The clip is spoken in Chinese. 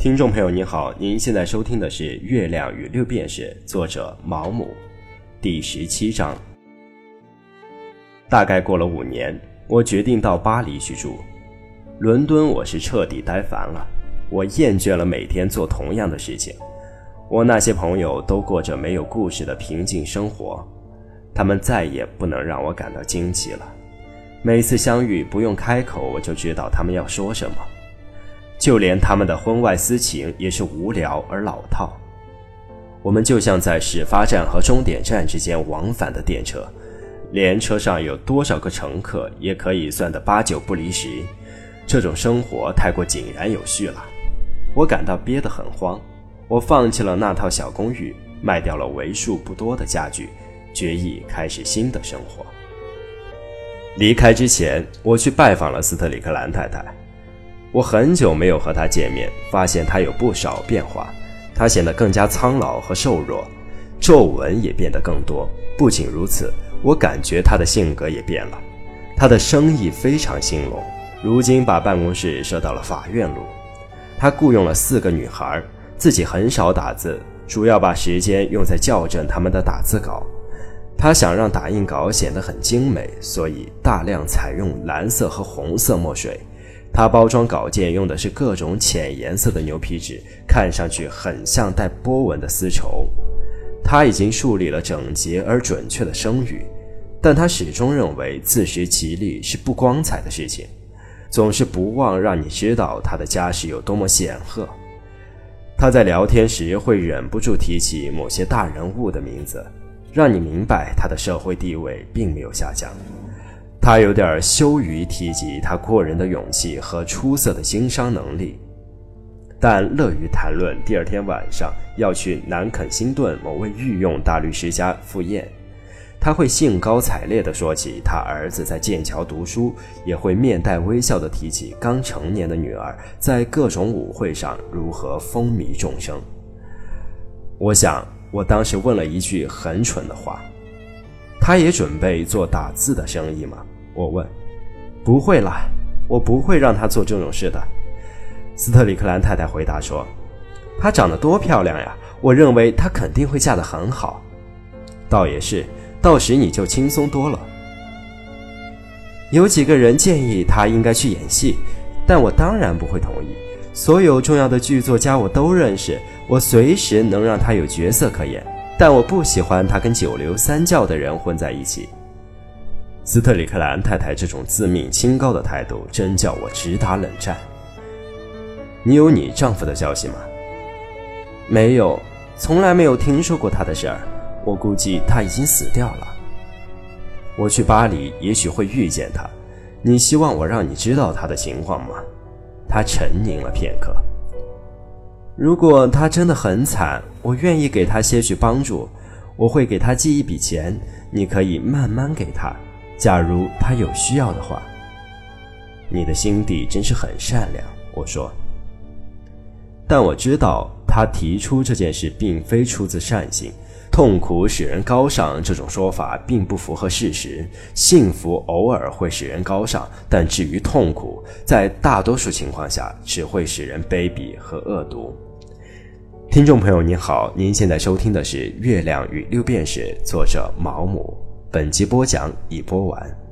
听众朋友您好，您现在收听的是《月亮与六便士》，作者毛姆，第十七章。大概过了五年，我决定到巴黎去住。伦敦我是彻底呆烦了，我厌倦了每天做同样的事情。我那些朋友都过着没有故事的平静生活，他们再也不能让我感到惊奇了。每次相遇，不用开口我就知道他们要说什么。就连他们的婚外私情也是无聊而老套。我们就像在始发站和终点站之间往返的电车，连车上有多少个乘客也可以算得八九不离十。这种生活太过井然有序了，我感到憋得很慌。我放弃了那套小公寓，卖掉了为数不多的家具，决意开始新的生活。离开之前，我去拜访了斯特里克兰太太。我很久没有和他见面，发现他有不少变化。他显得更加苍老和瘦弱，皱纹也变得更多。不仅如此，我感觉他的性格也变了。他的生意非常兴隆，如今把办公室设到了法院路。他雇佣了四个女孩，自己很少打字，主要把时间用在校正他们的打字稿。他想让打印稿显得很精美，所以大量采用蓝色和红色墨水。他包装稿件用的是各种浅颜色的牛皮纸，看上去很像带波纹的丝绸。他已经树立了整洁而准确的声誉，但他始终认为自食其力是不光彩的事情，总是不忘让你知道他的家世有多么显赫。他在聊天时会忍不住提起某些大人物的名字，让你明白他的社会地位并没有下降。他有点羞于提及他过人的勇气和出色的经商能力，但乐于谈论第二天晚上要去南肯辛顿某位御用大律师家赴宴。他会兴高采烈地说起他儿子在剑桥读书，也会面带微笑地提起刚成年的女儿在各种舞会上如何风靡众生。我想，我当时问了一句很蠢的话：“他也准备做打字的生意吗？”我问：“不会啦，我不会让他做这种事的。”斯特里克兰太太回答说：“她长得多漂亮呀！我认为她肯定会嫁得很好。”倒也是，到时你就轻松多了。有几个人建议她应该去演戏，但我当然不会同意。所有重要的剧作家我都认识，我随时能让她有角色可演。但我不喜欢她跟九流三教的人混在一起。斯特里克兰太太这种自命清高的态度，真叫我直打冷战。你有你丈夫的消息吗？没有，从来没有听说过他的事儿。我估计他已经死掉了。我去巴黎，也许会遇见他。你希望我让你知道他的情况吗？他沉吟了片刻。如果他真的很惨，我愿意给他些许帮助。我会给他寄一笔钱，你可以慢慢给他。假如他有需要的话，你的心地真是很善良。我说，但我知道他提出这件事并非出自善心。痛苦使人高尚这种说法并不符合事实。幸福偶尔会使人高尚，但至于痛苦，在大多数情况下只会使人卑鄙和恶毒。听众朋友您好，您现在收听的是《月亮与六便士》，作者毛姆。本集播讲已播完。